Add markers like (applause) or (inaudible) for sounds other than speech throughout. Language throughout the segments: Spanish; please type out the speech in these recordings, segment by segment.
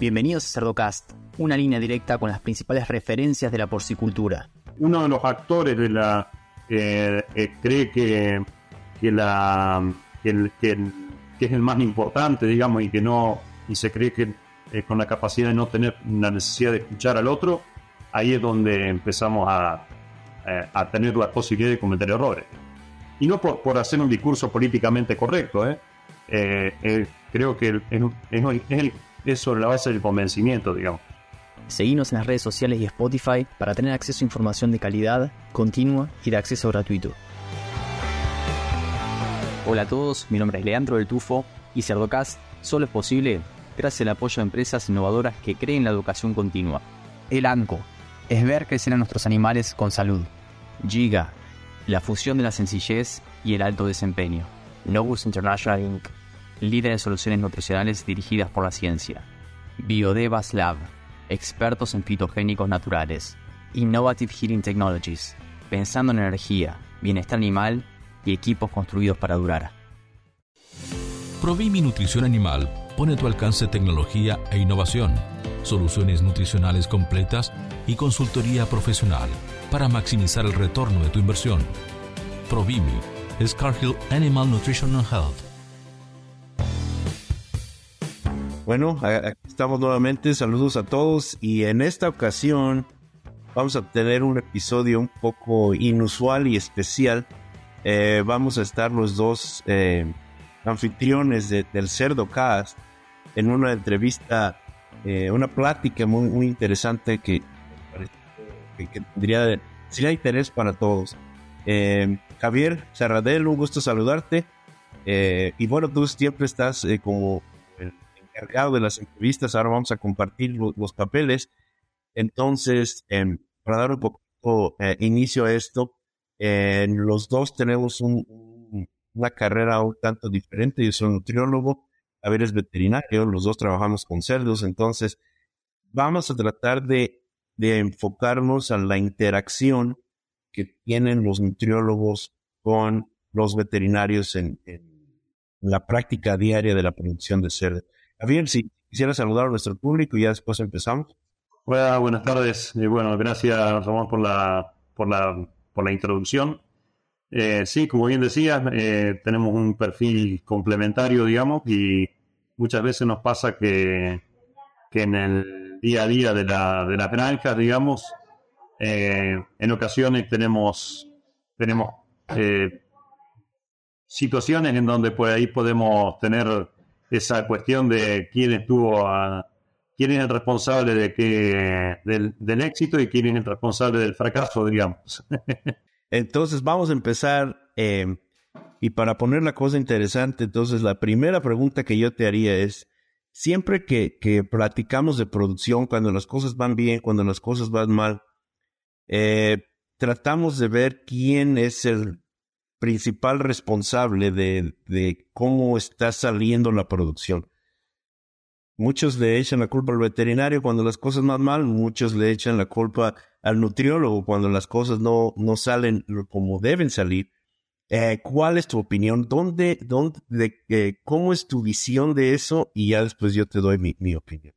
Bienvenidos a Cerdocast, una línea directa con las principales referencias de la porcicultura. Uno de los actores de cree que, es el más importante, digamos, y que no y se cree que eh, con la capacidad de no tener la necesidad de escuchar al otro, ahí es donde empezamos a, eh, tener la posibilidad de cometer errores. Y no por, hacer un discurso políticamente correcto, ¿eh? Eh, creo que es el- es sobre la base del convencimiento, digamos. Seguinos en las redes sociales y Spotify para tener acceso a información de calidad, continua y de acceso gratuito. Hola a todos, mi nombre es Leandro del Tufo y Cerdocast solo es posible gracias al apoyo de empresas innovadoras que creen la educación continua. El ANCO es ver crecer a nuestros animales con salud. Giga, la fusión de la sencillez y el alto desempeño. Novus International Inc., líder de soluciones nutricionales dirigidas por la ciencia. Biodevas Lab, expertos en fitogénicos naturales. Innovative Heating Technologies, pensando en energía, bienestar animal y equipos construidos para durar. Provimi Nutrición Animal pone a tu alcance tecnología e innovación, soluciones nutricionales completas y consultoría profesional para maximizar el retorno de tu inversión. Provimi, Scarhill Animal Nutrition and Health. Bueno, aquí estamos nuevamente. Saludos a todos. Y en esta ocasión vamos a tener un episodio un poco inusual y especial. Eh, vamos a estar los dos eh, anfitriones de- del Cerdo Cast en una entrevista, eh, una plática muy, muy interesante que, que, que tendría interés para todos. Javier Serradel, un gusto saludarte. Y bueno, tú siempre estás como encargado de las entrevistas. Ahora vamos a compartir lo- los papeles. Entonces, em, para dar un poco eh, inicio a esto, eh, los dos tenemos un- un- una carrera un tanto diferente. Yo soy nutriólogo, Javier es veterinario, los dos trabajamos con cerdos. Entonces, vamos a tratar de, de enfocarnos a la interacción que tienen los nutriólogos con los veterinarios en, en la práctica diaria de la producción de cerdo. Javier, si quisiera saludar a nuestro público y ya después empezamos. Hola, buenas tardes. Eh, bueno, gracias Ramón por la, por la, por la introducción. Eh, sí, como bien decías, eh, tenemos un perfil complementario, digamos, y muchas veces nos pasa que, que en el día a día de, la, de las granjas, digamos, eh, en ocasiones tenemos, tenemos situaciones en donde por ahí podemos tener esa cuestión de quién estuvo a, quién es el responsable de que, del, del éxito y quién es el responsable del fracaso, digamos. (laughs) Entonces vamos a empezar eh, y para poner la cosa interesante, entonces la primera pregunta que yo te haría es, siempre que, que platicamos de producción, cuando las cosas van bien, cuando las cosas van mal, eh, tratamos de ver quién es el principal responsable de, cómo está saliendo la producción. Muchos le echan la culpa al veterinario cuando las cosas van mal, muchos le echan la culpa al nutriólogo cuando las cosas no, no salen como deben salir. Eh, ¿Cuál es tu opinión? ¿Dónde, dónde, de, eh, cómo es tu visión de eso? Y ya después yo te doy mi, mi opinión.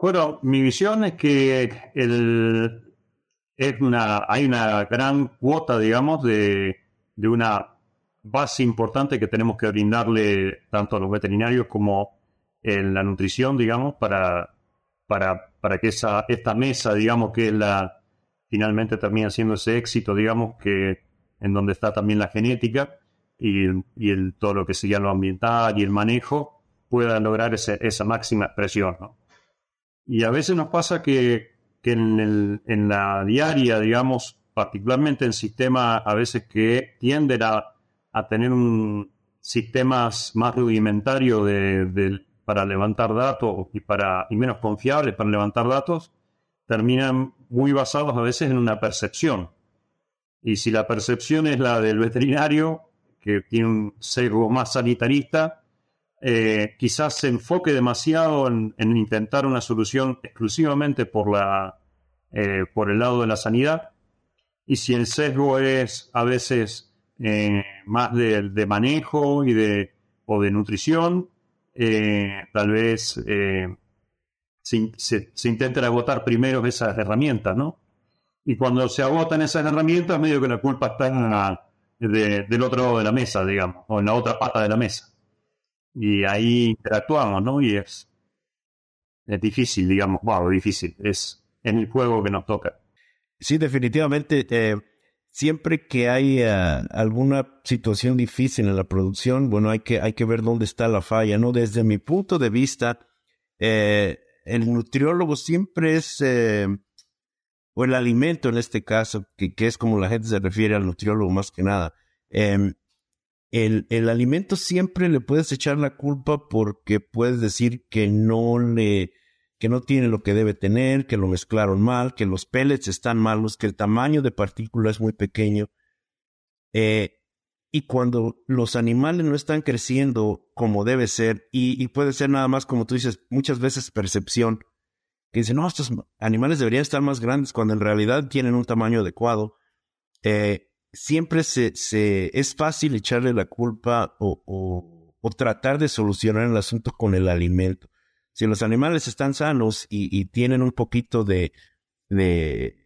Bueno, mi visión es que hay una gran cuota, digamos, de, de una base importante que tenemos que brindarle tanto a los veterinarios como en la nutrición, digamos, para, para, para que esa, esta mesa, digamos, que la, finalmente termina siendo ese éxito, digamos, que en donde está también la genética y, y el, todo lo que sería lo ambiental y el manejo, pueda lograr ese, esa máxima expresión, ¿no? Y a veces nos pasa que, que en, el, en, la diaria, digamos, particularmente en sistemas a veces que tienden a, tener un sistemas más rudimentarios para levantar datos y, para, y menos confiables para levantar datos, terminan muy basados a veces en una percepción. Y si la percepción es la del veterinario, que tiene un sesgo más sanitarista, eh, quizás se enfoque demasiado en, en, intentar una solución exclusivamente por, la, eh, por el lado de la sanidad. Y si el sesgo es a veces eh, más de, de, manejo y de, o de nutrición, eh, tal vez se, se, intentan agotar primero esas herramientas, ¿no? Y cuando se agotan esas herramientas, medio que la culpa está del otro lado de la mesa, digamos, o en la otra pata de la mesa. Y ahí interactuamos, ¿no? Y es, es difícil, digamos, wow, difícil. Es en el juego que nos toca. Sí, definitivamente. Eh, siempre que hay eh, alguna situación difícil en la producción, bueno, hay que, hay que ver dónde está la falla, ¿no? Desde mi punto de vista, eh, el nutriólogo siempre es, o el alimento en este caso, que, que, es como la gente se refiere al nutriólogo más que nada. Em, el, el alimento siempre le puedes echar la culpa porque puedes decir que no le, que no tiene lo que debe tener, que lo mezclaron mal, que los pellets están malos, que el tamaño de partícula es muy pequeño. Eh, y cuando los animales no están creciendo como debe ser, y, puede ser nada más como tú dices, muchas veces percepción, que dicen, no, estos animales deberían estar más grandes cuando en realidad tienen un tamaño adecuado. Eh, siempre se, es fácil echarle la culpa o, tratar de solucionar el asunto con el alimento. Si los animales están sanos y, tienen un poquito de, de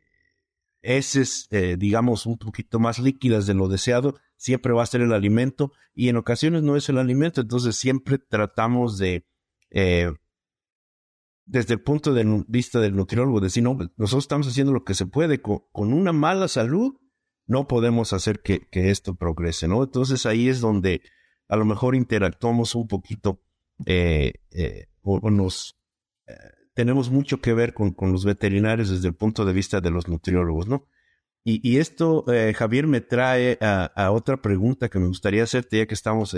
heces, eh, digamos, un poquito más líquidas de lo deseado, siempre va a ser el alimento y en ocasiones no es el alimento, entonces siempre tratamos de, eh, desde el punto de vista del nutriólogo, decir, no, nosotros estamos haciendo lo que se puede con una mala salud no podemos hacer que, esto progrese, ¿no? Entonces ahí es donde a lo mejor interactuamos un poquito eh, eh, o, nos eh, tenemos mucho que ver con, con, los veterinarios desde el punto de vista de los nutriólogos, ¿no? Y, esto, Javier, me trae a, otra pregunta que me gustaría hacerte, ya que estamos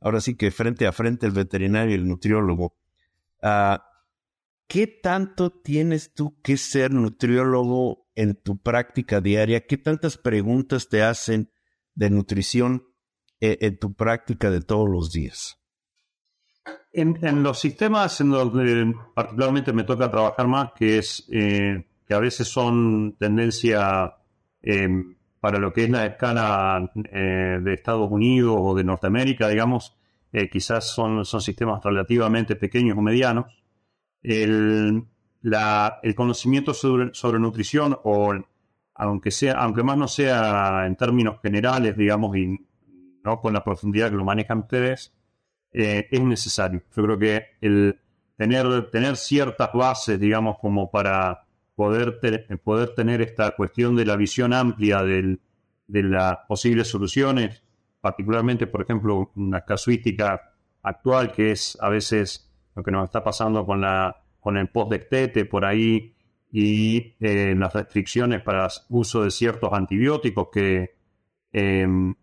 ahora sí que frente a frente el veterinario y el nutriólogo. Ah, ¿Qué tanto tienes tú que ser nutriólogo en tu práctica diaria? ¿Qué tantas preguntas te hacen de nutrición eh, en, tu práctica de todos los días? En, los sistemas en donde particularmente me toca trabajar más, que es eh, que a veces son tendencia em, para lo que es la escala eh, de Estados Unidos o de Norteamérica, digamos, quizás son, son sistemas relativamente pequeños o medianos. El, el conocimiento sobre, sobre, nutrición, o aunque, sea, aunque más no sea en términos generales, digamos, y no con la profundidad que lo manejan ustedes, eh, es necesario. Yo creo que el tener, tener ciertas bases, digamos, como para poder, poder tener esta cuestión de la visión amplia del, de las posibles soluciones, particularmente, por ejemplo, una casuística actual que es a veces lo que nos está pasando con, la, con el post-destete por ahí y eh, las restricciones para uso de ciertos antibióticos que em,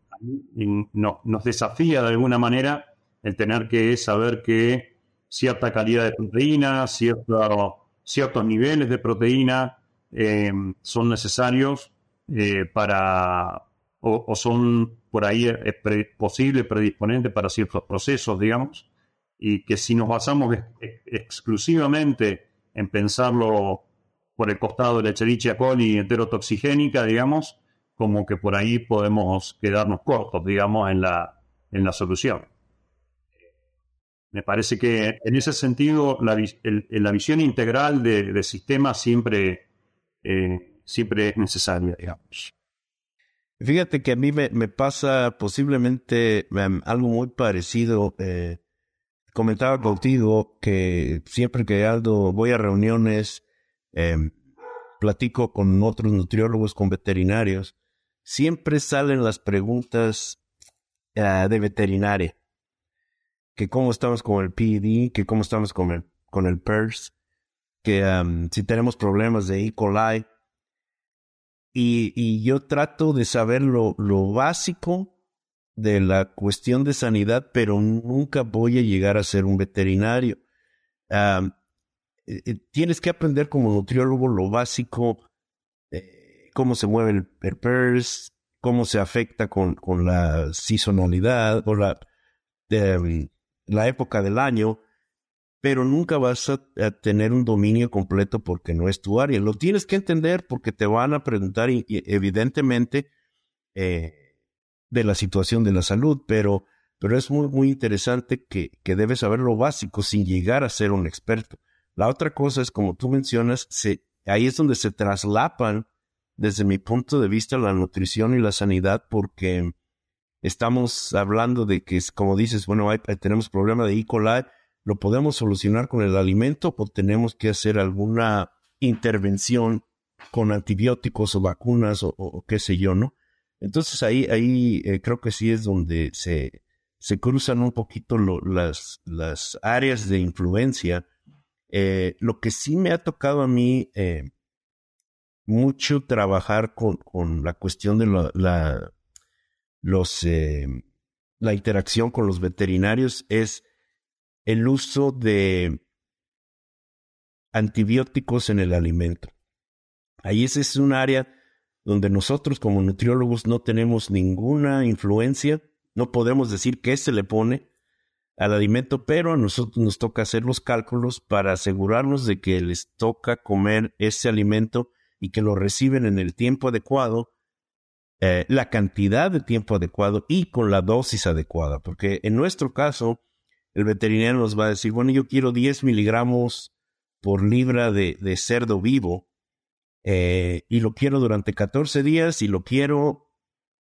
nos desafía de alguna manera el tener que saber que cierta calidad de proteína, ciertos niveles de proteína em, son necesarios eh, para o, son por ahí es posible predisponente para ciertos procesos, digamos y que si nos basamos exclusivamente en pensarlo por el costado de la Escherichia coli enterotoxigénica, digamos, como que por ahí podemos quedarnos cortos, digamos, en la, en la solución. Me parece que en ese sentido la, la visión integral del de sistema siempre, eh, siempre es necesaria, digamos. Fíjate que a mí me, me pasa posiblemente em, algo muy parecido. Eh, comentaba contigo que siempre que ando, voy a reuniones, em, platico con otros nutriólogos, con veterinarios, siempre salen las preguntas ah, de veterinaria. Que cómo estamos con el PED, que cómo estamos con el, con el PERS, que si tenemos problemas de E. coli. Y, y yo trato de saber lo, lo básico de la cuestión de sanidad, pero nunca voy a llegar a ser un veterinario. Eh, eh, tienes que aprender como nutriólogo lo básico, eh, cómo se mueve el, el PERS, cómo se afecta con, con la sazonalidad o la, em, la época del año, pero nunca vas a, tener un dominio completo porque no es tu área. Lo tienes que entender porque te van a preguntar evidentemente de la situación de la salud, pero, pero es muy, muy interesante que, que debes saber lo básico sin llegar a ser un experto. La otra cosa es, como tú mencionas, se, ahí es donde se traslapan, desde mi punto de vista, la nutrición y la sanidad, porque estamos hablando de que, como dices, bueno, tenemos problema de E. coli, lo podemos solucionar con el alimento o tenemos que hacer alguna intervención con antibióticos o vacunas o, qué sé yo, ¿no? Entonces ahí, ahí eh, creo que sí es donde se, se cruzan un poquito las, las áreas de influencia. Eh, lo que sí me ha tocado a mí eh, mucho trabajar con, con, la cuestión de la, los, la interacción con los veterinarios es el uso de antibióticos en el alimento. Ahí ese es un área donde nosotros como nutriólogos no tenemos ninguna influencia, no podemos decir qué se le pone al alimento, pero a nosotros nos toca hacer los cálculos para asegurarnos de que les toca comer ese alimento y que lo reciben en el tiempo adecuado, eh, la cantidad de tiempo adecuado y con la dosis adecuada, porque en nuestro caso, el veterinario nos va a decir, bueno, yo quiero 10 miligramos por libra de, cerdo vivo eh, y lo quiero durante 14 días y lo quiero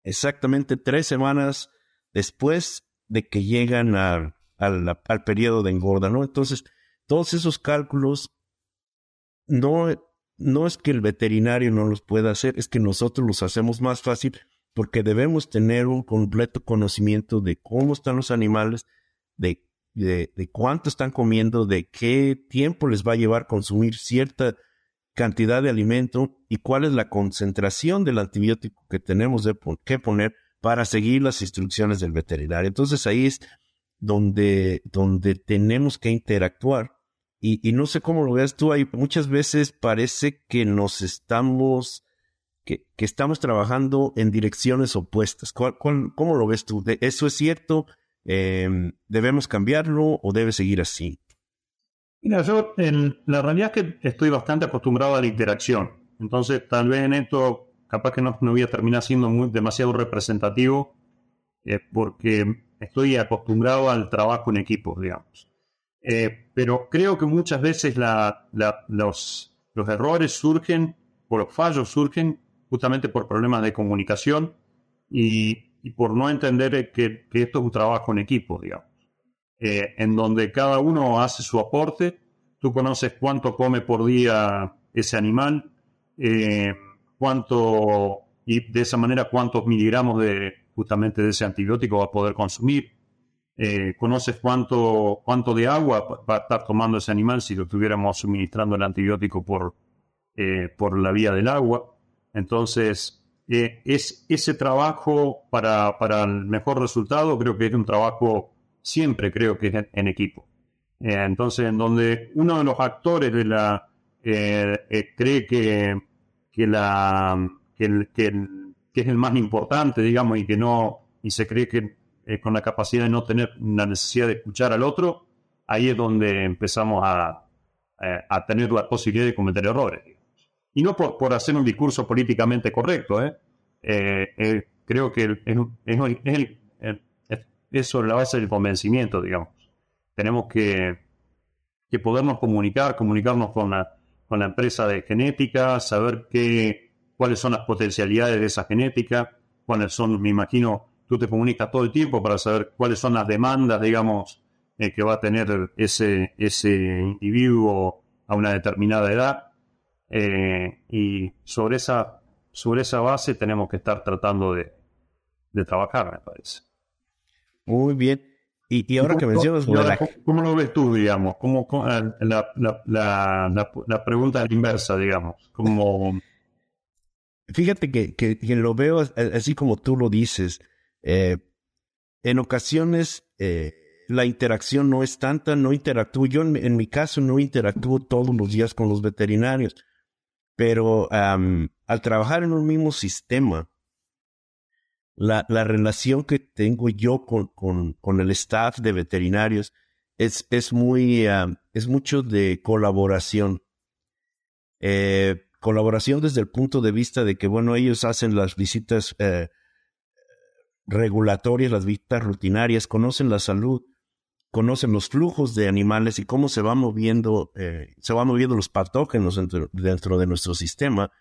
exactamente tres semanas después de que llegan al, al periodo de engorda, ¿no? Entonces, todos esos cálculos no, no es que el veterinario no los pueda hacer, es que nosotros los hacemos más fácil porque debemos tener un completo conocimiento de cómo están los animales, de de, cuánto están comiendo, de qué tiempo les va a llevar consumir cierta cantidad de alimento y cuál es la concentración del antibiótico que tenemos de, que poner para seguir las instrucciones del veterinario. Entonces ahí es donde, donde tenemos que interactuar. Y, no sé cómo lo veas tú, ahí muchas veces parece que nos estamos, que, estamos trabajando en direcciones opuestas. ¿Cuál, cómo lo ves tú? ¿Eso es cierto? Em, ¿Debemos cambiarlo o debe seguir así? Mira, yo la realidad es que estoy bastante acostumbrado a la interacción. Entonces, tal vez en esto, capaz que no, no voy a terminar siendo demasiado representativo, eh, porque estoy acostumbrado al trabajo en equipo, digamos. Eh, pero creo que muchas veces los, los errores surgen, o los fallos surgen justamente por problemas de comunicación y y por no entender que, esto es un trabajo en equipo, digamos, eh, en donde cada uno hace su aporte, tú conoces cuánto come por día ese animal, eh, cuánto, y de esa manera cuántos miligramos de justamente de ese antibiótico va a poder consumir, eh, conoces cuánto, cuánto de agua va a estar tomando ese animal si lo estuviéramos suministrando el antibiótico por, por la vía del agua. Entonces, eh, es ese trabajo para, para, el mejor resultado, creo que es un trabajo siempre, creo que es en, equipo. Eh, entonces, en donde uno de los actores de la eh, cree que, que, la, que, es el más importante, digamos, y que no, y se cree que con la capacidad de no tener la necesidad de escuchar al otro, ahí es donde empezamos a, a tener la posibilidad de cometer errores. Y no por, por hacer un discurso políticamente correcto, ¿eh? Eh, eh, creo que es, es, es, sobre la base del convencimiento, digamos. Tenemos que, que podernos comunicar, comunicarnos con la, con la empresa de genética, saber qué, cuáles son las potencialidades de esa genética, cuáles son, me imagino, tú te comunicas todo el tiempo para saber cuáles son las demandas, digamos, eh, que va a tener ese, ese individuo a una determinada edad. y sobre esa sobre esa base tenemos que estar tratando de, trabajar, me parece. Muy bien. Y, ahora que mencionas... ¿cómo, lo ves tú, digamos? ¿Cómo, la, la, pregunta inversa, digamos. Como... (laughs) Fíjate que, que, lo veo así como tú lo dices. Eh, en ocasiones eh, la interacción no es tanta, no interactúo. Yo en, mi caso no interactúo todos los días con los veterinarios. Pero al trabajar en un mismo sistema, la, la relación que tengo yo con, con, con, el staff de veterinarios es, es muy, es mucho de colaboración. Eh, colaboración desde el punto de vista de que, bueno, ellos hacen las visitas regulatorias, las visitas rutinarias, conocen la salud conocen los flujos de animales y cómo se van moviendo, eh, se van moviendo los patógenos dentro, de nuestro sistema.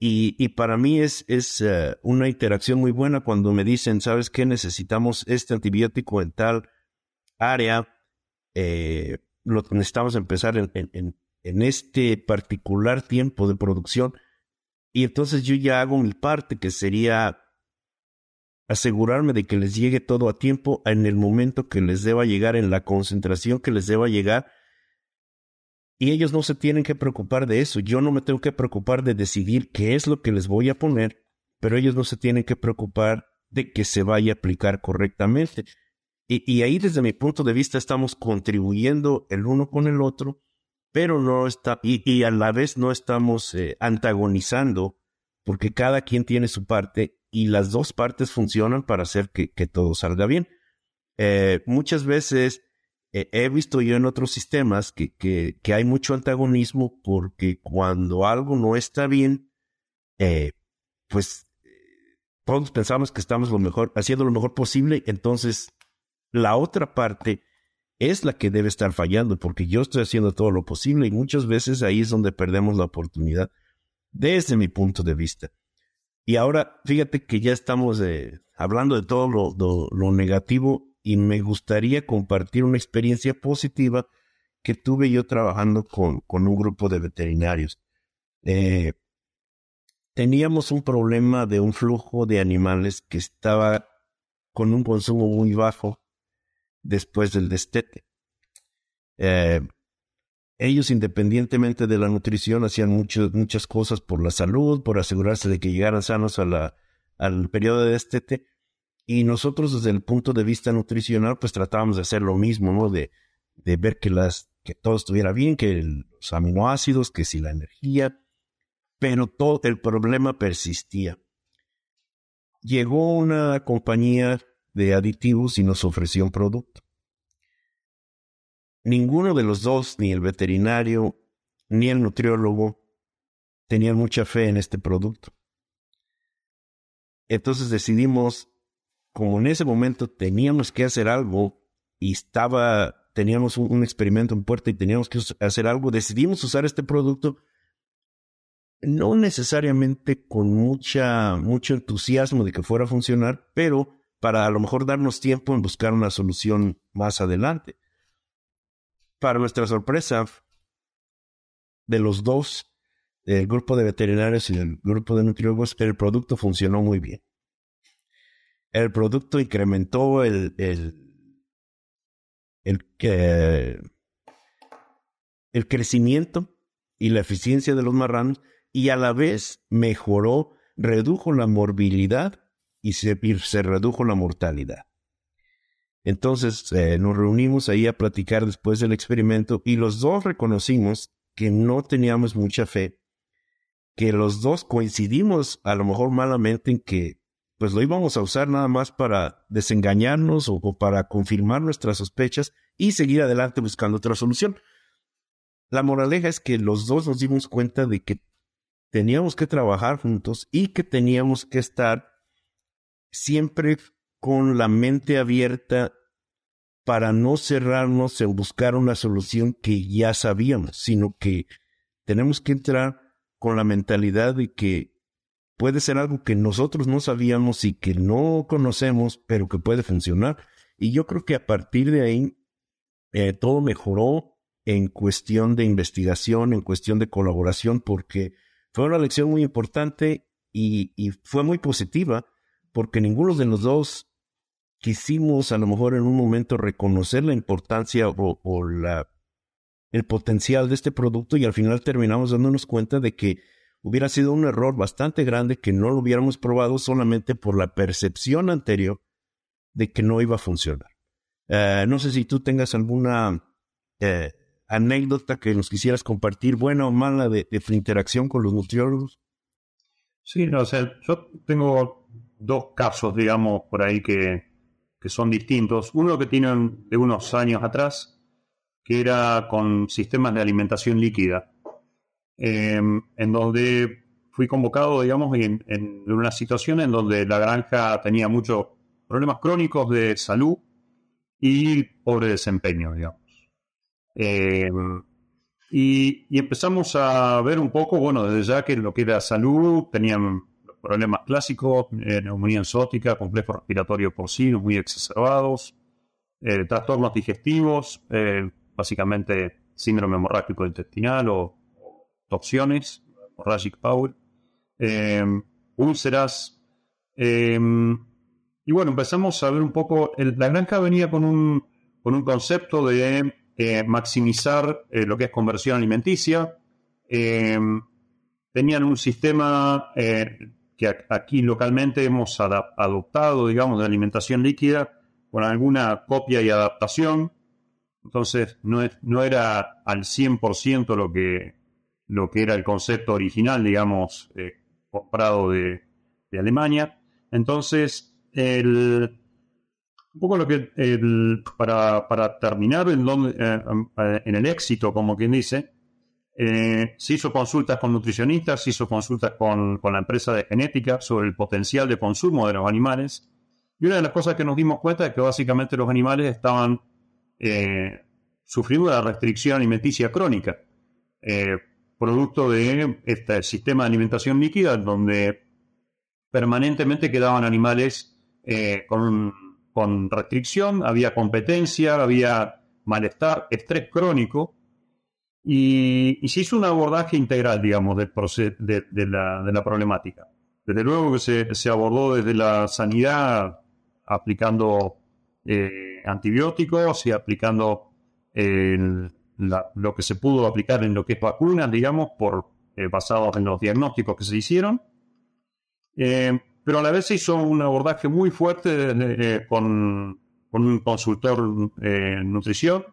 Y, para mí es, es eh, una interacción muy buena cuando me dicen, ¿sabes qué? Necesitamos este antibiótico en tal área. Eh, lo necesitamos empezar en, en este particular tiempo de producción. Y entonces yo ya hago mi parte, que sería asegurarme de que les llegue todo a tiempo en el momento que les deba llegar, en la concentración que les deba llegar. Y ellos no se tienen que preocupar de eso. Yo no me tengo que preocupar de decidir qué es lo que les voy a poner, pero ellos no se tienen que preocupar de que se vaya a aplicar correctamente. Y, ahí desde mi punto de vista estamos contribuyendo el uno con el otro, pero no está, y, a la vez no estamos eh, antagonizando, porque cada quien tiene su parte y las dos partes funcionan para hacer que, todo salga bien. Eh, muchas veces eh, he visto yo en otros sistemas que, que, hay mucho antagonismo porque cuando algo no está bien, eh, pues todos pensamos que estamos haciendo lo mejor posible, entonces la otra parte es la que debe estar fallando porque yo estoy haciendo todo lo posible y muchas veces ahí es donde perdemos la oportunidad desde mi punto de vista. Y ahora, fíjate que ya estamos hablando de todo lo, negativo y me gustaría compartir una experiencia positiva que tuve yo trabajando con, con un grupo de veterinarios. Eh, teníamos un problema de un flujo de animales que estaba con un consumo muy bajo después del destete. Eh, ellos, independientemente de la nutrición, hacían muchas cosas por la salud, por asegurarse de que llegaran sanos al periodo de destete. Y nosotros, desde el punto de vista nutricional, pues tratábamos de hacer lo mismo, ¿no? De, de ver que, las, que todo estuviera bien, que los aminoácidos, que si la energía, pero todo el problema persistía. Llegó una compañía de aditivos y nos ofreció un producto. Ninguno de los dos, ni el veterinario ni el nutriólogo, tenían mucha fe en este producto. Entonces decidimos, como en ese momento teníamos que hacer algo y estaba, teníamos un, experimento en puerta y teníamos que hacer algo, decidimos usar este producto no necesariamente con mucha, mucho entusiasmo de que fuera a funcionar, pero para a lo mejor darnos tiempo en buscar una solución más adelante. Para nuestra sorpresa, de los dos, el grupo de veterinarios y el grupo de nutriólogos, el producto funcionó muy bien. El producto incrementó el, el, el, el crecimiento y la eficiencia de los marranos y a la vez mejoró, redujo la morbilidad y se, y se redujo la mortalidad. Entonces eh, nos reunimos ahí a platicar después del experimento y los dos reconocimos que no teníamos mucha fe, que los dos coincidimos a lo mejor malamente en que pues lo íbamos a usar nada más para desengañarnos o, para confirmar nuestras sospechas y seguir adelante buscando otra solución. La moraleja es que los dos nos dimos cuenta de que teníamos que trabajar juntos y que teníamos que estar siempre con la mente abierta para no cerrarnos en buscar una solución que ya sabíamos, sino que tenemos que entrar con la mentalidad de que puede ser algo que nosotros no sabíamos y que no conocemos, pero que puede funcionar. Y yo creo que a partir de ahí eh, todo mejoró en cuestión de investigación, en cuestión de colaboración, porque fue una lección muy importante y, y fue muy positiva, porque ninguno de los dos quisimos a lo mejor en un momento reconocer la importancia o, la, el potencial de este producto y al final terminamos dándonos cuenta de que hubiera sido un error bastante grande que no lo hubiéramos probado solamente por la percepción anterior de que no iba a funcionar. Eh, no sé si tú tengas alguna eh, anécdota que nos quisieras compartir, buena o mala, de, tu interacción con los nutriólogos. Sí, no, o sea, yo tengo dos casos, digamos, por ahí que, que son distintos. Uno que tienen de unos años atrás, que era con sistemas de alimentación líquida, em, en donde fui convocado, digamos, en, una situación en donde la granja tenía muchos problemas crónicos de salud y pobre desempeño, digamos. Eh, y, y, empezamos a ver un poco, bueno, desde ya que lo que era salud, tenían problemas clásicos, eh, neumonía enzótica, complejo respiratorio porcino muy exacerbados, eh, trastornos digestivos, eh, básicamente síndrome hemorrágico intestinal o, toxiones, hemorrhagic power, úlceras. y bueno, empezamos a ver un poco, la granja venía con un, con un concepto de maximizar lo que es conversión alimenticia. tenían un sistema que aquí localmente hemos adoptado, digamos, de alimentación líquida con alguna copia y adaptación. Entonces, no, es, no era al 100% lo que, lo que era el concepto original, digamos, eh, comprado de, Alemania. Entonces, el, un poco lo que, para, para, terminar en, donde, eh, en el éxito, como quien dice, eh, se hizo consultas con nutricionistas, se hizo consultas con, la empresa de genética sobre el potencial de consumo de los animales. Y una de las cosas que nos dimos cuenta es que básicamente los animales estaban eh, sufriendo una restricción alimenticia crónica, eh, producto de este sistema de alimentación líquida, donde permanentemente quedaban animales con, con restricción, había competencia, había malestar, estrés crónico y, se hizo un abordaje integral, digamos, de, de, la, de, la, problemática. Desde luego que se, abordó desde la sanidad aplicando eh, antibióticos y aplicando lo que se pudo aplicar en lo que es vacunas, digamos, por, eh, basados en los diagnósticos que se hicieron. Eh, pero a la vez se hizo un abordaje muy fuerte con, con, un consultor en nutrición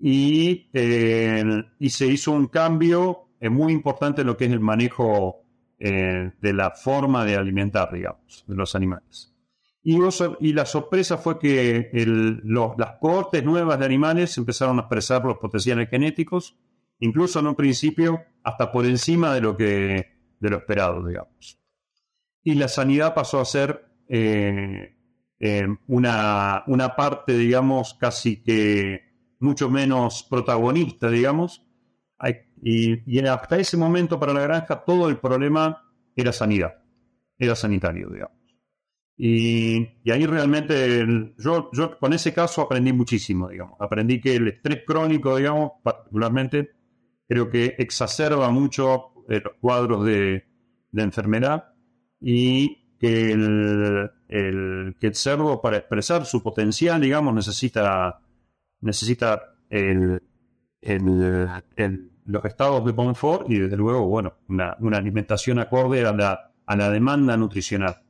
y, eh, y se hizo un cambio eh, muy importante en lo que es el manejo eh, de la forma de alimentar, digamos, de los animales. Y, y la sorpresa fue que las cohortes nuevas de animales empezaron a expresar los potenciales genéticos, incluso en un principio hasta por encima de lo que de lo esperado, digamos. Y la sanidad pasó a ser una, una parte, digamos, casi que mucho menos protagonista, digamos. Y, y, hasta ese momento para la granja todo el problema era sanidad, era sanitario, digamos. Y, ahí realmente yo, yo con ese caso aprendí muchísimo, digamos. Aprendí que el estrés crónico, digamos, particularmente, creo que exacerba mucho eh, los cuadros de, de enfermedad y que el, el, que el cerdo para expresar su potencial, digamos, necesita necesita el, los estados de confort y desde luego, bueno, una, alimentación acorde a la, a la, demanda nutricional.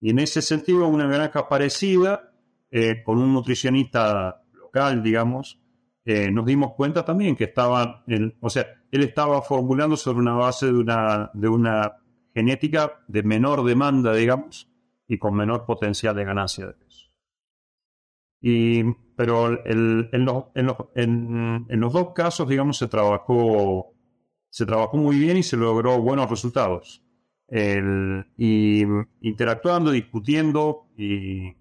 Y en ese sentido, una granja parecida, eh, con un nutricionista local, digamos, eh, nos dimos cuenta también que estaba, o sea, él estaba formulando sobre una base de una, de una genética de menor demanda, digamos, y con menor potencial de ganancia de peso. Y pero en, los, en, los, dos casos, digamos, se trabajó, se trabajó muy bien y se logró buenos resultados. y interactuando, discutiendo y,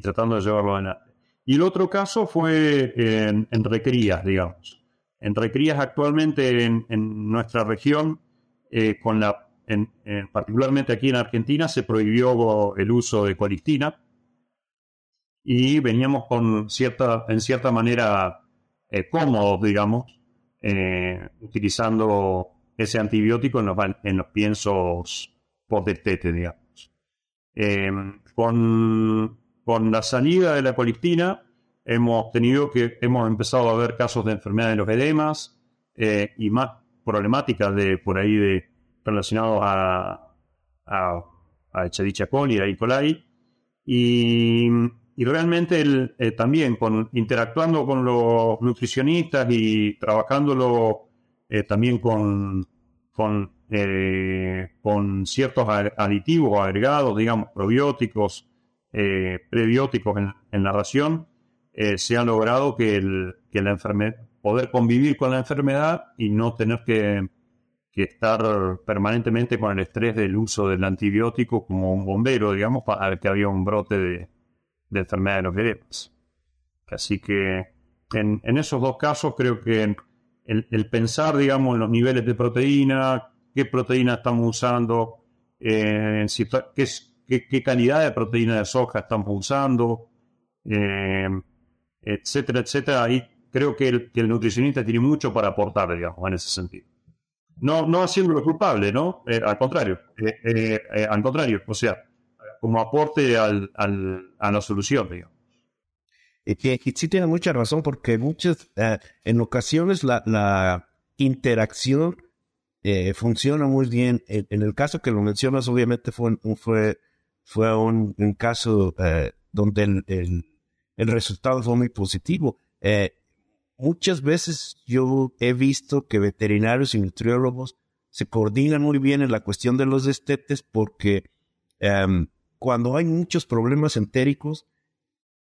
tratando de llevarlo adelante. Y el otro caso fue en, recrías, digamos. En recrías actualmente en, nuestra región, eh, con la, particularmente aquí en Argentina, se prohibió el uso de colistina y veníamos con cierta, en cierta manera eh, cómodos, digamos, eh, utilizando ese antibiótico en los, en los piensos post-destete, digamos. Eh, con, con la salida de la colistina hemos tenido que, hemos empezado a ver casos de enfermedad de los edemas y más problemáticas de por ahí de relacionados a, a, a Echedichia coli, a E. coli, y y realmente eh, también con, interactuando con los nutricionistas y trabajándolo eh, también con, con, eh, con ciertos aditivos agregados, digamos, probióticos, prebióticos en, la ración, se ha logrado que, el, que la enfermedad, poder convivir con la enfermedad y no tener que, que estar permanentemente con el estrés del uso del antibiótico como un bombero, digamos, para que había un brote de, de enfermedad de los veredas. Así que en, esos dos casos creo que el, pensar, digamos, en los niveles de proteína, qué proteína estamos usando, eh, qué, calidad de proteína de soja estamos usando, eh, etcétera, etcétera, ahí creo que el, nutricionista tiene mucho para aportar, digamos, en ese sentido. No, no haciéndolo culpable, ¿no? Eh, al contrario, al contrario, o sea, como aporte al, a la solución, digamos. Y, sí tiene mucha razón porque muchas, eh, en ocasiones la, interacción eh, funciona muy bien. En, el caso que lo mencionas, obviamente fue, fue, fue un, caso eh, donde el, el, resultado fue muy positivo. muchas veces yo he visto que veterinarios y nutriólogos se coordinan muy bien en la cuestión de los destetes porque em, cuando hay muchos problemas entéricos,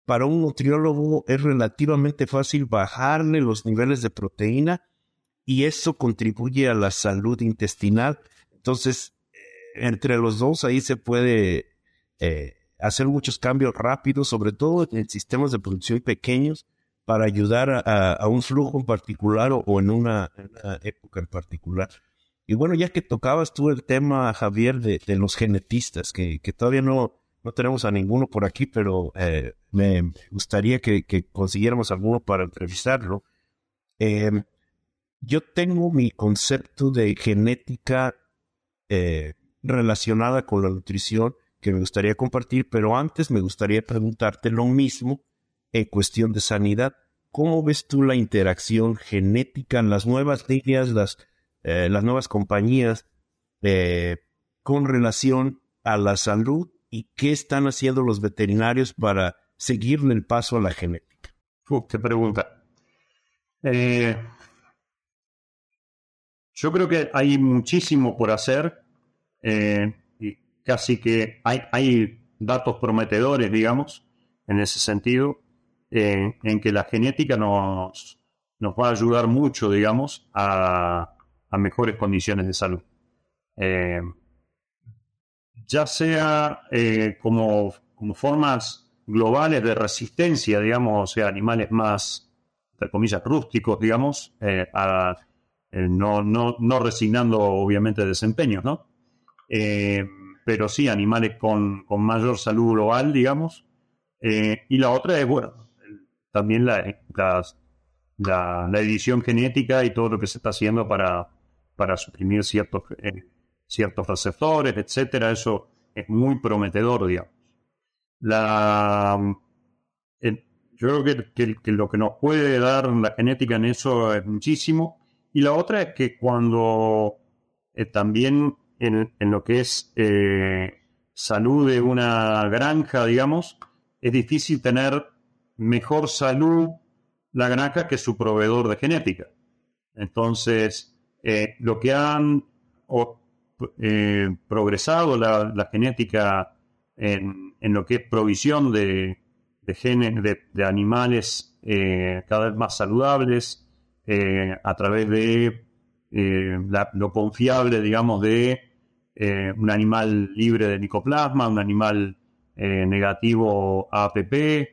para un nutriólogo es relativamente fácil bajarle los niveles de proteína y eso contribuye a la salud intestinal. Entonces, eh, entre los dos ahí se puede eh, hacer muchos cambios rápidos, sobre todo en sistemas de producción pequeños, para ayudar a, un flujo en particular o, en, una, época en particular. Y bueno, ya que tocabas tú el tema, Javier, de, los genetistas, que, que todavía no, no tenemos a ninguno por aquí, pero eh, me gustaría que, consiguiéramos alguno para entrevistarlo. Em, yo tengo mi concepto de genética eh, relacionada con la nutrición que me gustaría compartir, pero antes me gustaría preguntarte lo mismo en cuestión de sanidad. ¿Cómo ves tú la interacción genética en las nuevas líneas, las, eh, las nuevas compañías con relación a la salud y qué están haciendo los veterinarios para seguirle el paso a la genética? qué pregunta. Eh, yo creo que hay muchísimo por hacer eh, y casi que hay, hay, datos prometedores, digamos, en ese sentido, eh, en que la genética nos, nos va a ayudar mucho, digamos, a, a mejores condiciones de salud ya sea eh, como, como, formas globales de resistencia, digamos, o sea, animales más, entre comillas, rústicos, digamos, eh, eh, no, no, no, resignando obviamente desempeños, ¿no? pero sí animales con, con, mayor salud global, digamos. y la otra es, bueno, también la, la, la, edición genética y todo lo que se está haciendo para, para suprimir ciertos ciertos receptores, etcétera. Eso es muy prometedor, digamos. Yo creo que, lo que nos puede dar la genética en eso es muchísimo. Y la otra es que cuando eh, también en, lo que es eh, salud de una granja, digamos, es difícil tener mejor salud la granja que su proveedor de genética. Entonces, eh, lo que han eh, progresado la, genética en, lo que es provisión de, genes de, animales eh, cada vez más saludables a través de lo confiable, digamos, de un animal libre de nicoplasma, un animal negativo a APP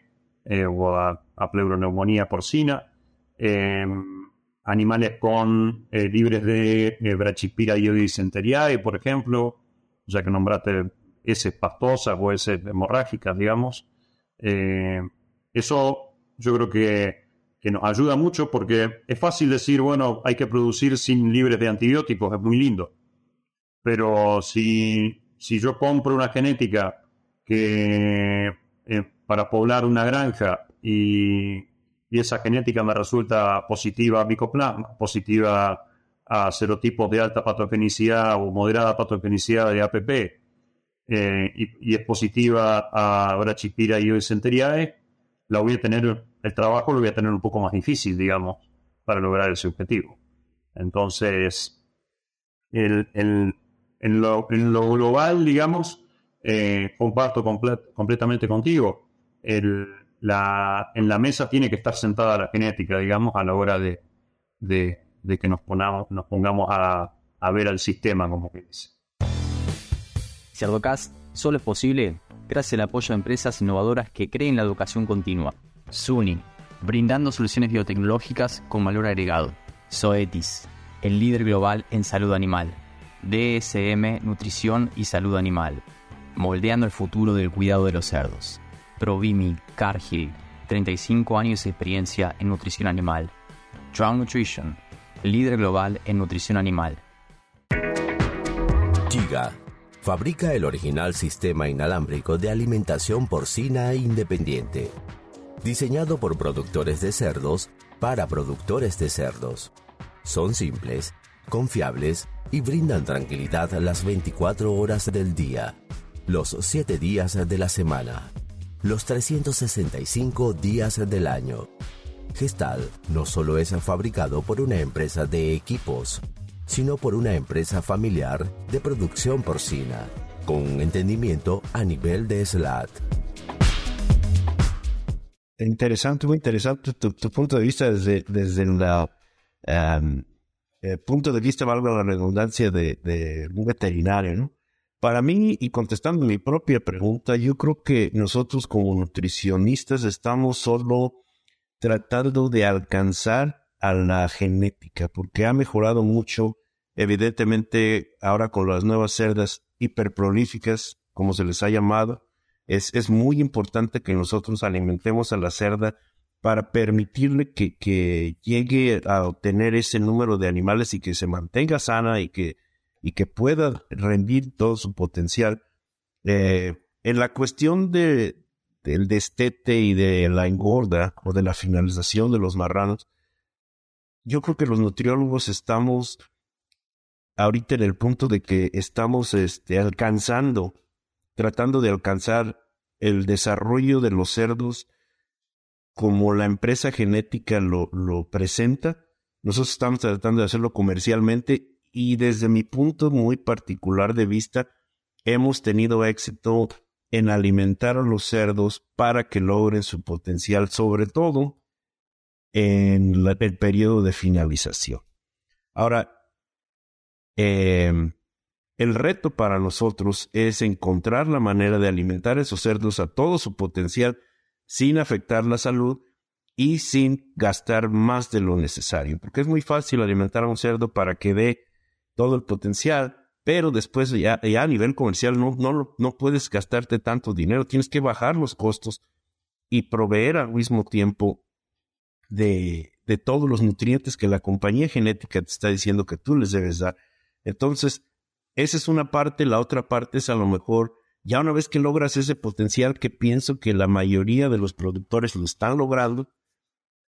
o a pleuroneumonía porcina animales con eh, libres de eh, brachipira y por ejemplo, ya que nombraste S pastosas o S hemorrágicas, digamos. Eh, eso yo creo que, nos ayuda mucho porque es fácil decir, bueno, hay que producir sin libres de antibióticos, es muy lindo. Pero si, si yo compro una genética que para poblar una granja y y esa genética me resulta positiva a micoplasma, positiva a serotipos de alta patogenicidad o moderada patogenicidad de APP, eh, y, es positiva a Brachypira y Oisenteriae, la voy a tener, el trabajo lo voy a tener un poco más difícil, digamos, para lograr ese objetivo. Entonces, el, en, lo, global, digamos, eh, comparto completamente contigo. El, en la mesa tiene que estar sentada la genética, digamos, a la hora de, que nos, pongamos a, ver al sistema, como que dice. Cerdocast solo es posible gracias al apoyo de empresas innovadoras que creen la educación continua. SUNY, brindando soluciones biotecnológicas con valor agregado. Zoetis, el líder global en salud animal. DSM, nutrición y salud animal, moldeando el futuro del cuidado de los cerdos. Provimi, Cargill, 35 años de experiencia en nutrición animal. Drown Nutrition, líder global en nutrición animal. Giga fabrica el original sistema inalámbrico de alimentación porcina independiente, diseñado por productores de cerdos para productores de cerdos. Son simples, confiables y brindan tranquilidad las 24 horas del día, los 7 días de la semana, los 365 días del año. Gestal no solo es fabricado por una empresa de equipos, sino por una empresa familiar de producción porcina, con un entendimiento a nivel de SLAT. Interesante, muy interesante tu, punto de vista desde, desde la, el eh, punto de vista, valga la redundancia, de un veterinario, ¿no? Para mí, y contestando mi propia pregunta, yo creo que nosotros como nutricionistas estamos solo tratando de alcanzar a la genética, porque ha mejorado mucho, evidentemente ahora con las nuevas cerdas hiperprolíficas, como se les ha llamado, es, es muy importante que nosotros alimentemos a la cerda para permitirle que, que, llegue a obtener ese número de animales y que se mantenga sana y que, y que pueda rendir todo su potencial. Eh, en la cuestión de, del destete y de la engorda o de la finalización de los marranos, yo creo que los nutriólogos estamos ahorita en el punto de que estamos este, alcanzando, tratando de alcanzar el desarrollo de los cerdos como la empresa genética lo, lo presenta. Nosotros estamos tratando de hacerlo comercialmente y desde mi punto muy particular de vista, hemos tenido éxito en alimentar a los cerdos para que logren su potencial, sobre todo en el periodo de finalización. Ahora, em, el reto para nosotros es encontrar la manera de alimentar a esos cerdos a todo su potencial sin afectar la salud y sin gastar más de lo necesario, porque es muy fácil alimentar a un cerdo para que dé todo el potencial, pero después ya, a nivel comercial no, no, no puedes gastarte tanto dinero, tienes que bajar los costos y proveer al mismo tiempo de, de todos los nutrientes que la compañía genética te está diciendo que tú les debes dar. Entonces, esa es una parte, la otra parte es a lo mejor, ya una vez que logras ese potencial que pienso que la mayoría de los productores lo están logrando,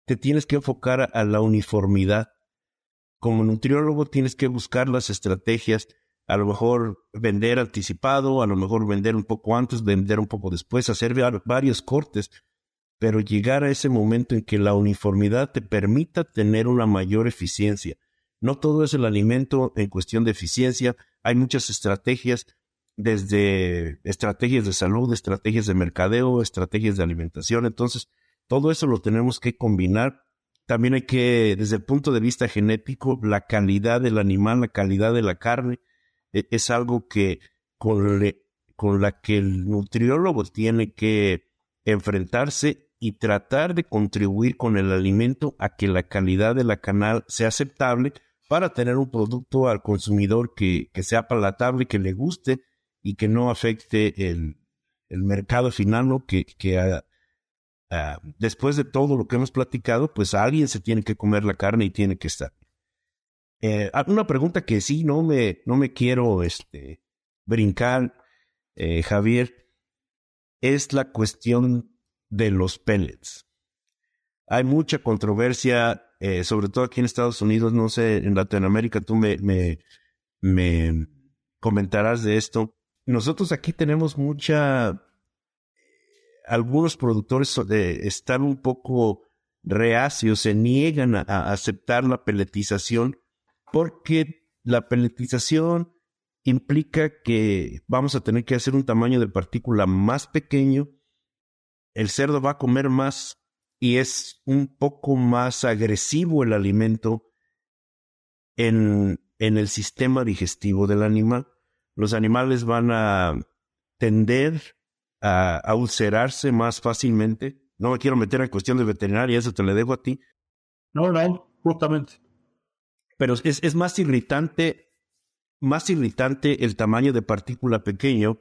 te tienes que enfocar a la uniformidad como nutriólogo tienes que buscar las estrategias, a lo mejor vender anticipado, a lo mejor vender un poco antes, vender un poco después, hacer varios cortes, pero llegar a ese momento en que la uniformidad te permita tener una mayor eficiencia. No todo es el alimento en cuestión de eficiencia, hay muchas estrategias, desde estrategias de salud, estrategias de mercadeo, estrategias de alimentación, entonces todo eso lo tenemos que combinar también hay que, desde el punto de vista genético, la calidad del animal, la calidad de la carne, e, es algo que con, con la que el nutriólogo tiene que enfrentarse y tratar de contribuir con el alimento a que la calidad de la canal sea aceptable para tener un producto al consumidor que, que sea palatable, que le guste y que no afecte el, el mercado final, ¿no? que, Ah, después de todo lo que hemos platicado, pues alguien se tiene que comer la carne y tiene que estar. Eh, una pregunta que sí, no me, no me quiero este, brincar, eh, Javier, es la cuestión de los pellets. Hay mucha controversia, eh, sobre todo aquí en Estados Unidos, no sé, en Latinoamérica, tú me, me, me comentarás de esto. Nosotros aquí tenemos mucha algunos productores están un poco reacios, se niegan a, aceptar la peletización porque la peletización implica que vamos a tener que hacer un tamaño de partícula más pequeño, el cerdo va a comer más y es un poco más agresivo el alimento en, en el sistema digestivo del animal. Los animales van a tender a, ulcerarse más fácilmente no me quiero meter en cuestión de veterinaria, eso te lo dejo a ti. No, no, justamente. Pero es, es más irritante, más irritante el tamaño de partícula pequeño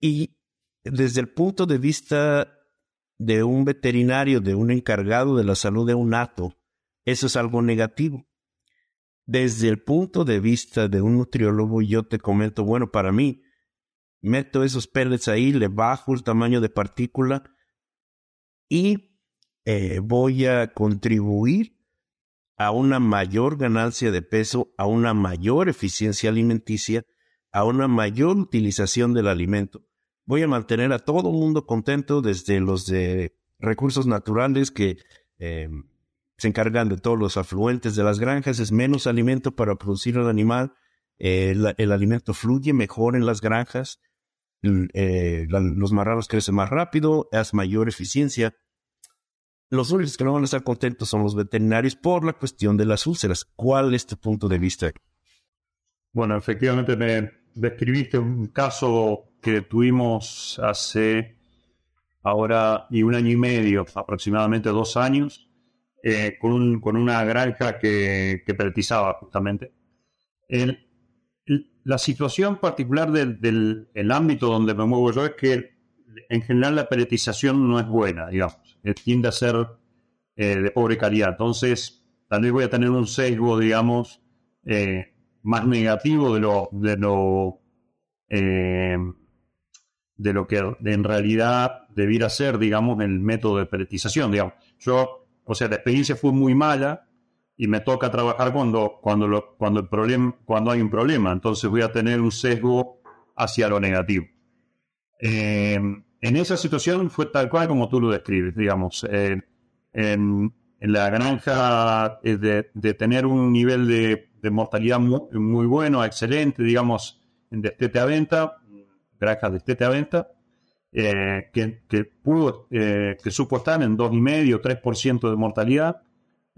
y desde el punto de vista de un veterinario, de un encargado de la salud de un ato, eso es algo negativo. Desde el punto de vista de un nutriólogo, yo te comento, bueno, para mí, meto esos pellets ahí, le bajo el tamaño de partícula y eh, voy a contribuir a una mayor ganancia de peso, a una mayor eficiencia alimenticia, a una mayor utilización del alimento. Voy a mantener a todo el mundo contento, desde los de recursos naturales que eh, se encargan de todos los afluentes de las granjas, es menos alimento para producir el animal, eh, el, alimento fluye mejor en las granjas, eh, los marranos crecen más rápido, es mayor eficiencia. Los únicos que no van a estar contentos son los veterinarios por la cuestión de las úlceras. ¿Cuál es tu punto de vista? Bueno, efectivamente me describiste un caso que tuvimos hace ahora y un año y medio, aproximadamente dos años, eh, con, con, una granja que, que peletizaba justamente. El, la situación particular del, el ámbito donde me muevo yo es que en general la peletización no es buena, digamos, eh, tiende a ser eh, de pobre calidad. Entonces, tal vez voy a tener un sesgo, digamos, más negativo de lo, de lo, de lo que en realidad debiera ser, digamos, el método de peletización. Digamos. Yo o sea, la experiencia fue muy mala y me toca trabajar cuando, cuando, lo, cuando, el problema, cuando hay un problema. Entonces voy a tener un sesgo hacia lo negativo. Eh, en esa situación fue tal cual como tú lo describes, digamos. en, la granja de, de, tener un nivel de, de mortalidad muy, bueno, excelente, digamos, en destete a venta, granja de destete a venta, eh, que, pudo, eh, que supo estar en 2,5 3% de mortalidad,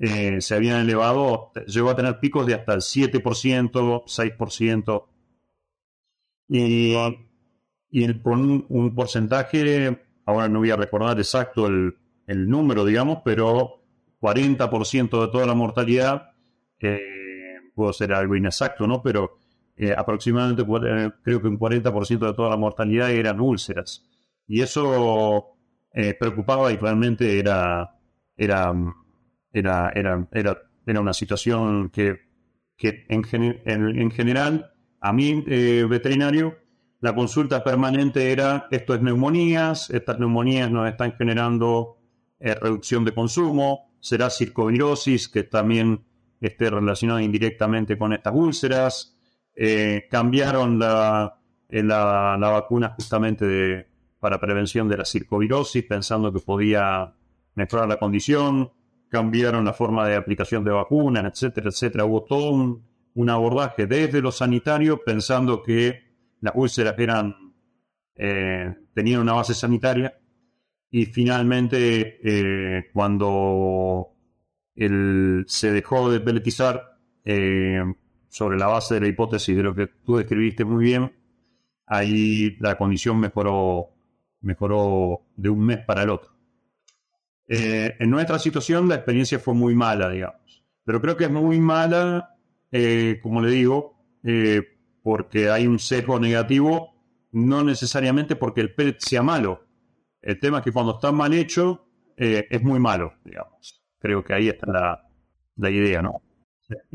eh, se habían elevado, llegó a tener picos de hasta el 7%, 6%. Y, y el, por un, porcentaje, ahora no voy a recordar exacto el, el número, digamos, pero 40% de toda la mortalidad, puedo ser algo inexacto, ¿no? Pero aproximadamente creo que un 40% de toda la mortalidad eran úlceras. Y eso eh, preocupaba y realmente era, era, era, era, era, una situación que, que en, en, general, a mí, eh, veterinario, la consulta permanente era, esto es neumonías, estas neumonías nos están generando eh, reducción de consumo, será circovirosis, que también esté relacionada indirectamente con estas úlceras, cambiaron la, la, la, vacuna justamente de, para prevención de la circovirosis, pensando que podía mejorar la condición, cambiaron la forma de aplicación de vacunas, etcétera, etcétera. Hubo todo un, abordaje desde lo sanitario pensando que las úlceras eran, eh, tenían una base sanitaria y finalmente eh, cuando se dejó de peletizar eh, sobre la base de la hipótesis de lo que tú describiste muy bien, ahí la condición mejoró mejoró de un mes para el otro. Eh, en nuestra situación la experiencia fue muy mala, digamos. Pero creo que es muy mala, eh, como le digo, eh, porque hay un sesgo negativo, no necesariamente porque el pellet sea malo. El tema es que cuando está mal hecho, es muy malo, digamos. Creo que ahí está la, la idea, ¿no?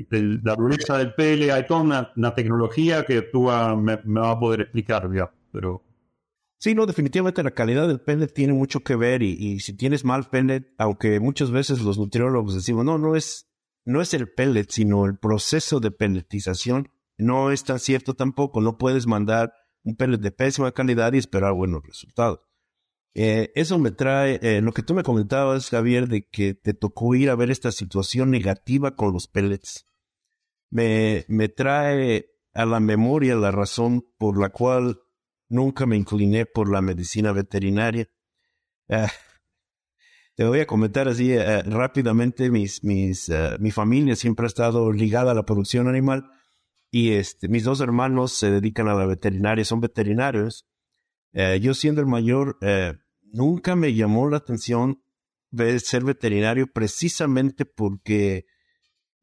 la dureza del pellet, hay toda una, tecnología que tú me, me vas a poder explicar, digamos, pero Sí, no, definitivamente la calidad del pellet tiene mucho que ver y, si tienes mal pellet, aunque muchas veces los nutriólogos decimos, no, no es, no es el pellet, sino el proceso de pelletización, no es tan cierto tampoco, no puedes mandar un pellet de pésima calidad y esperar buenos resultados. Eh, eso me trae, eh, lo que tú me comentabas, Javier, de que te tocó ir a ver esta situación negativa con los pellets, me, me trae a la memoria la razón por la cual Nunca me incliné por la medicina veterinaria. Ah, te voy a comentar así eh, rápidamente, mis, mis, eh, mi familia siempre ha estado ligada a la producción animal y este, mis dos hermanos se dedican a la veterinaria, son veterinarios. Eh, yo siendo el mayor, nunca me llamó la atención ser veterinario precisamente porque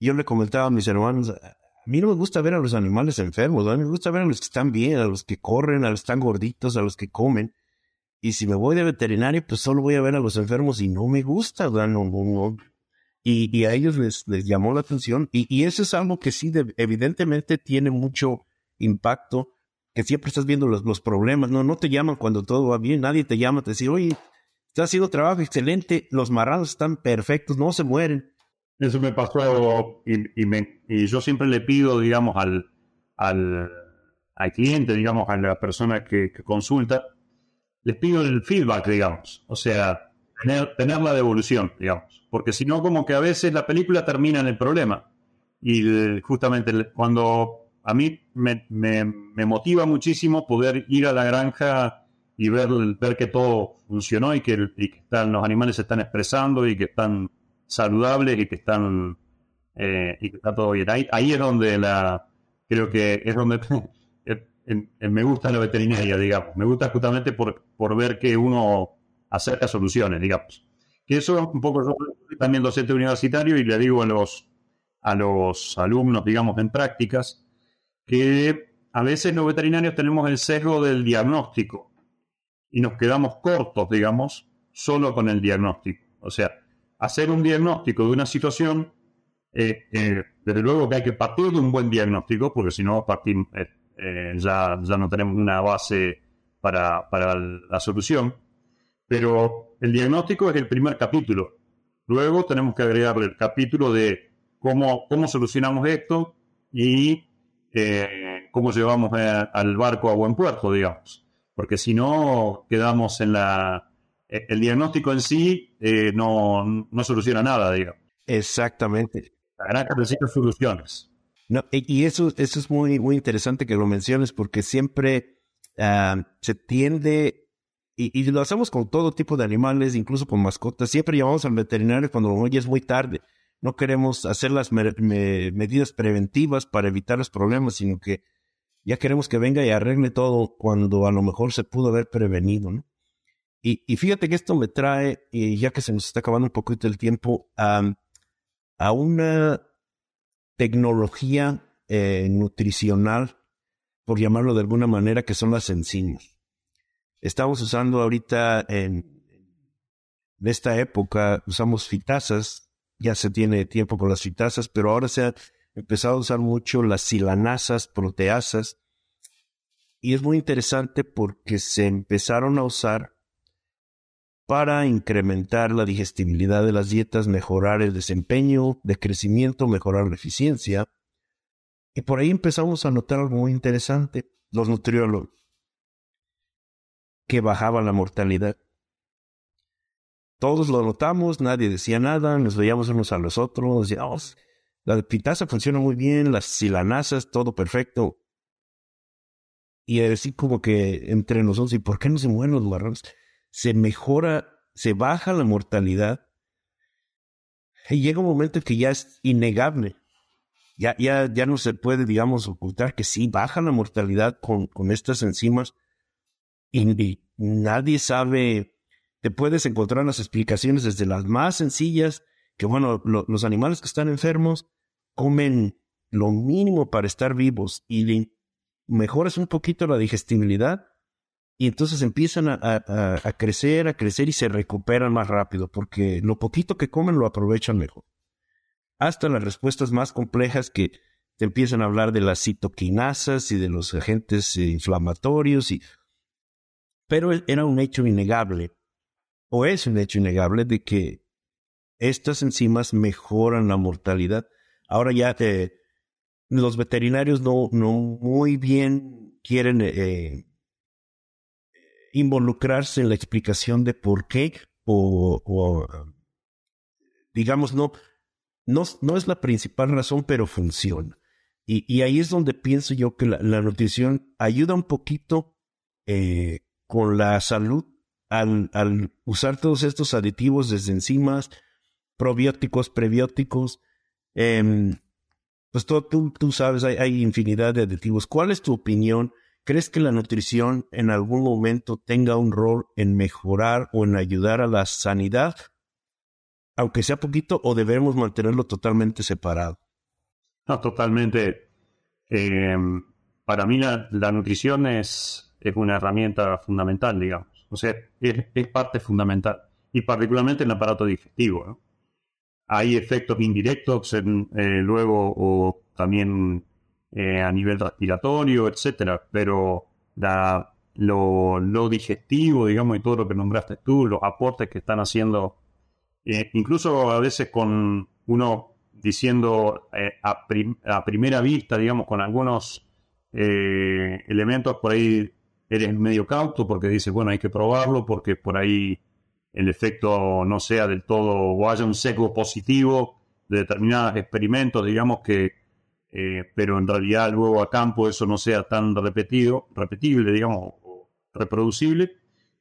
yo le comentaba a mis hermanos, a mí no me gusta ver a los animales enfermos, a mí me gusta ver a los que están bien, a los que corren, a los que están gorditos, a los que comen. Y si me voy de veterinario, pues solo voy a ver a los enfermos y no me gusta, no. Y, y, a ellos les, les, llamó la atención. Y, y, eso es algo que sí, de, evidentemente tiene mucho impacto, que siempre estás viendo los, los, problemas, ¿no? No te llaman cuando todo va bien, nadie te llama, te dice, oye, está haciendo trabajo excelente, los marranos están perfectos, no se mueren. Eso me pasó y, y, me, y yo siempre le pido, digamos, al, al, al cliente, digamos, a la persona que, que consulta, les pido el feedback, digamos. O sea, tener, tener, la devolución, digamos. Porque si no, como que a veces la película termina en el problema. Y justamente cuando a mí me, me, me, motiva muchísimo poder ir a la granja y ver, ver que todo funcionó y que, y que están, los animales se están expresando y que están saludables y que están eh, y que está todo bien. Ahí, ahí es donde la creo que es donde (laughs) en me gusta la veterinaria, digamos. Me gusta justamente por, por ver que uno acerca soluciones, digamos. Que eso es un poco, yo también docente universitario y le digo a los, a los alumnos, digamos, en prácticas, que a veces los veterinarios tenemos el sesgo del diagnóstico y nos quedamos cortos, digamos, solo con el diagnóstico. O sea, hacer un diagnóstico de una situación, eh, eh, desde luego que hay que partir de un buen diagnóstico, porque si no, eh, eh, ya, ya no tenemos una base para, para la solución. Pero el diagnóstico es el primer capítulo. Luego tenemos que agregar el capítulo de cómo, cómo solucionamos esto y eh, cómo llevamos a, al barco a buen puerto, digamos. Porque si no, quedamos en la... El diagnóstico en sí eh, no, no soluciona nada, digamos. Exactamente. La granja necesita soluciones. No, y eso, eso es muy, muy interesante que lo menciones porque siempre uh, se tiende, y, y, lo hacemos con todo tipo de animales, incluso con mascotas, siempre llamamos al veterinario cuando lo es muy tarde. No queremos hacer las me me medidas preventivas para evitar los problemas, sino que ya queremos que venga y arregle todo cuando a lo mejor se pudo haber prevenido, ¿no? Y, y fíjate que esto me trae, y ya que se nos está acabando un poquito el tiempo, um, a una tecnología eh, nutricional, por llamarlo de alguna manera, que son las enzimas. Estamos usando ahorita en, en esta época, usamos fitasas, ya se tiene tiempo con las fitasas, pero ahora se ha empezado a usar mucho las silanasas, proteasas, y es muy interesante porque se empezaron a usar para incrementar la digestibilidad de las dietas, mejorar el desempeño de crecimiento, mejorar la eficiencia. Y por ahí empezamos a notar algo muy interesante, los nutriólogos, que bajaba la mortalidad. Todos lo notamos, nadie decía nada, nos veíamos unos a los otros, decíamos, la pitasa funciona muy bien, las silanasas, todo perfecto. Y así como que entre nosotros, ¿y por qué no se mueren los? Se mejora, se baja la mortalidad. Y llega un momento que ya es innegable. Ya, ya, ya no se puede, digamos, ocultar que sí baja la mortalidad con, con estas enzimas. Y, nadie sabe, te puedes encontrar las explicaciones desde las más sencillas, que bueno, lo, los animales que están enfermos comen lo mínimo para estar vivos y mejoras un poquito la digestibilidad y entonces empiezan a, a, crecer, a crecer y se recuperan más rápido porque lo poquito que comen lo aprovechan mejor. Hasta las respuestas más complejas que te empiezan a hablar de las citoquinasas y de los agentes inflamatorios y pero era un hecho innegable o es un hecho innegable de que estas enzimas mejoran la mortalidad. Ahora ya los veterinarios no, no muy bien quieren eh, involucrarse en la explicación de por qué o, digamos, no, no, no, es la principal razón, pero funciona. Y, y ahí es donde pienso yo que la, nutrición ayuda un poquito eh, con la salud al, al, usar todos estos aditivos desde enzimas, probióticos, prebióticos. Eh, pues todo, tú, tú sabes, hay, hay infinidad de aditivos. ¿Cuál es tu opinión? ¿Crees que la nutrición en algún momento tenga un rol en mejorar o en ayudar a la sanidad? Aunque sea poquito, o debemos mantenerlo totalmente separado? No, totalmente. Eh, para mí la, nutrición es, es, una herramienta fundamental, digamos. O sea, es, es parte fundamental. Y particularmente en el aparato digestivo. ¿no? Hay efectos indirectos en, eh, luego o también eh, a nivel respiratorio, etcétera, pero lo, digestivo, digamos, y todo lo que nombraste tú, los aportes que están haciendo, eh, incluso a veces con uno diciendo a, a, primera vista, digamos, con algunos elementos por ahí eres medio cauto porque dices, bueno, hay que probarlo porque por ahí el efecto no sea del todo o haya un sesgo positivo de determinados experimentos, digamos que, eh, pero en realidad luego a campo eso no sea tan repetido, repetible, digamos, o reproducible,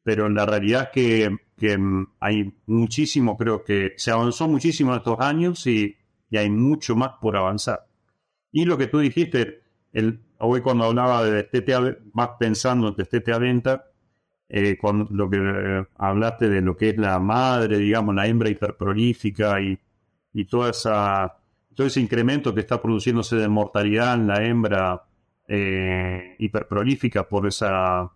pero en la realidad es que, hay muchísimo, creo que se avanzó muchísimo en estos años y, hay mucho más por avanzar. Y lo que tú dijiste, el, hoy cuando hablaba de TTA, más pensando en TTA venta, eh, con lo que eh, hablaste de lo que es la madre, digamos, la hembra hiperprolífica y, y toda esa, todo ese incremento que está produciéndose de mortalidad en la hembra eh, hiperprolífica por esa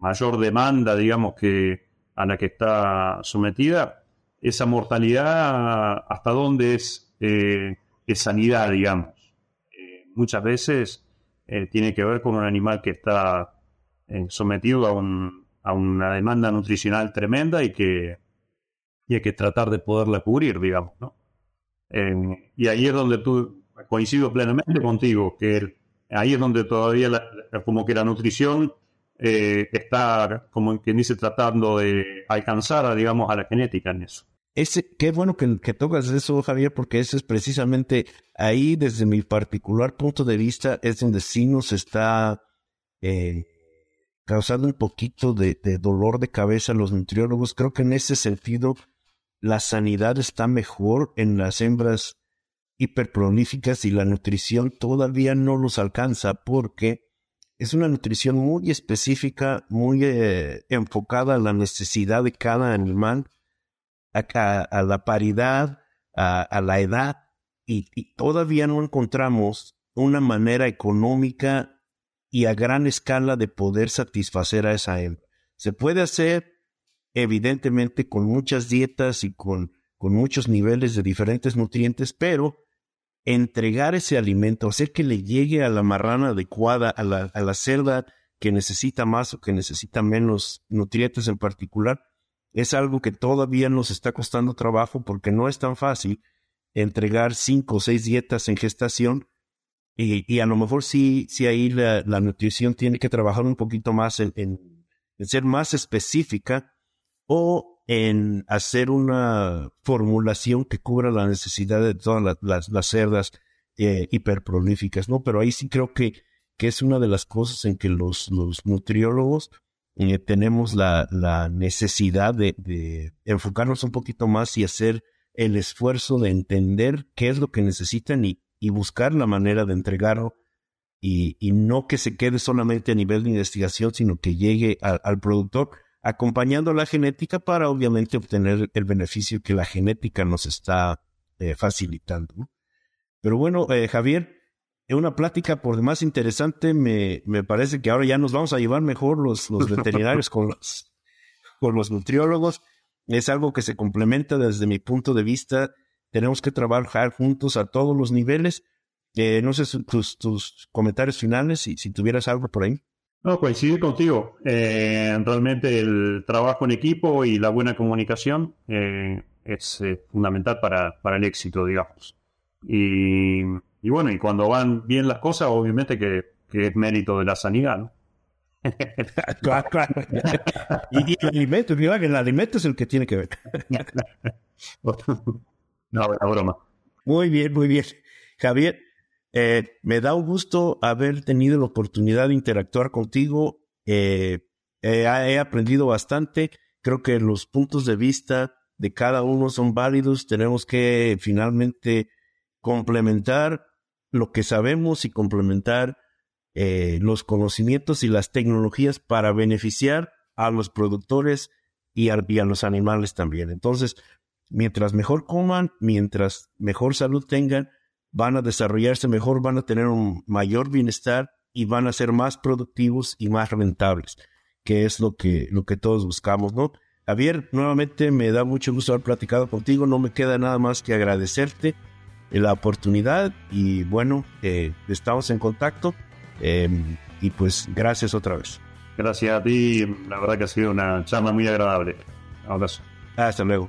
mayor demanda, digamos, que a la que está sometida, esa mortalidad, ¿hasta dónde es, es sanidad, digamos? muchas veces tiene que ver con un animal que está eh, sometido a, un, a, una demanda nutricional tremenda y que, y hay que tratar de poderla cubrir, digamos, ¿no? Y ahí es donde tú, coincido plenamente contigo, que ahí es donde todavía como que la nutrición eh, está, como quien dice, tratando de alcanzar, digamos, a la genética en eso. Ese, qué bueno que, que, tocas eso, Javier, porque ese es precisamente ahí, desde mi particular punto de vista, es donde sí nos está eh, causando un poquito de, dolor de cabeza a los nutriólogos. Creo que en ese sentido la sanidad está mejor en las hembras hiperprolíficas y la nutrición todavía no los alcanza porque es una nutrición muy específica, muy eh, enfocada a la necesidad de cada animal, a, la paridad, a, la edad, y, todavía no encontramos una manera económica y a gran escala de poder satisfacer a esa hembra. Se puede hacer, evidentemente, con muchas dietas y con, con muchos niveles de diferentes nutrientes, pero entregar ese alimento, hacer que le llegue a la marrana adecuada, a la, a la cerda que necesita más o que necesita menos nutrientes en particular, es algo que todavía nos está costando trabajo porque no es tan fácil entregar cinco o seis dietas en gestación y, a lo mejor sí, sí ahí la, nutrición tiene que trabajar un poquito más en, ser más específica o en hacer una formulación que cubra la necesidad de todas las, cerdas eh, hiperprolíficas, ¿no? Pero ahí sí creo que, que es una de las cosas en que los, los nutriólogos eh, tenemos la, la necesidad de, enfocarnos un poquito más y hacer el esfuerzo de entender qué es lo que necesitan y, y buscar la manera de entregarlo y, no que se quede solamente a nivel de investigación, sino que llegue al productor acompañando la genética para obviamente obtener el beneficio que la genética nos está eh, facilitando. Pero bueno, eh, Javier, es una plática por demás interesante. Me, me parece que ahora ya nos vamos a llevar mejor los, los veterinarios con los, con los nutriólogos. Es algo que se complementa desde mi punto de vista tenemos que trabajar juntos a todos los niveles. Eh, no sé tus, tus comentarios finales, y si tuvieras algo por ahí. No, coincidir contigo. Eh, realmente el trabajo en equipo y la buena comunicación eh, es fundamental para, para, el éxito, digamos. Y, y, bueno, y cuando van bien las cosas, obviamente que, que es mérito de la sanidad, ¿no? (laughs) claro, claro. y, el alimento, el alimento es el que tiene que ver. (laughs) No, la broma. Muy bien, muy bien. Javier, eh, me da un gusto haber tenido la oportunidad de interactuar contigo. Eh, he aprendido bastante. Creo que los puntos de vista de cada uno son válidos. Tenemos que finalmente complementar lo que sabemos y complementar eh, los conocimientos y las tecnologías para beneficiar a los productores y a, y a los animales también. Entonces, mientras mejor coman, mientras mejor salud tengan, van a desarrollarse mejor, van a tener un mayor bienestar y van a ser más productivos y más rentables, que es lo que, lo que todos buscamos, ¿no? Javier, nuevamente me da mucho gusto haber platicado contigo, no me queda nada más que agradecerte la oportunidad y bueno, eh, estamos en contacto em, y pues gracias otra vez. Gracias a ti, la verdad que ha sido una charla muy agradable. Abrazo. Hasta luego.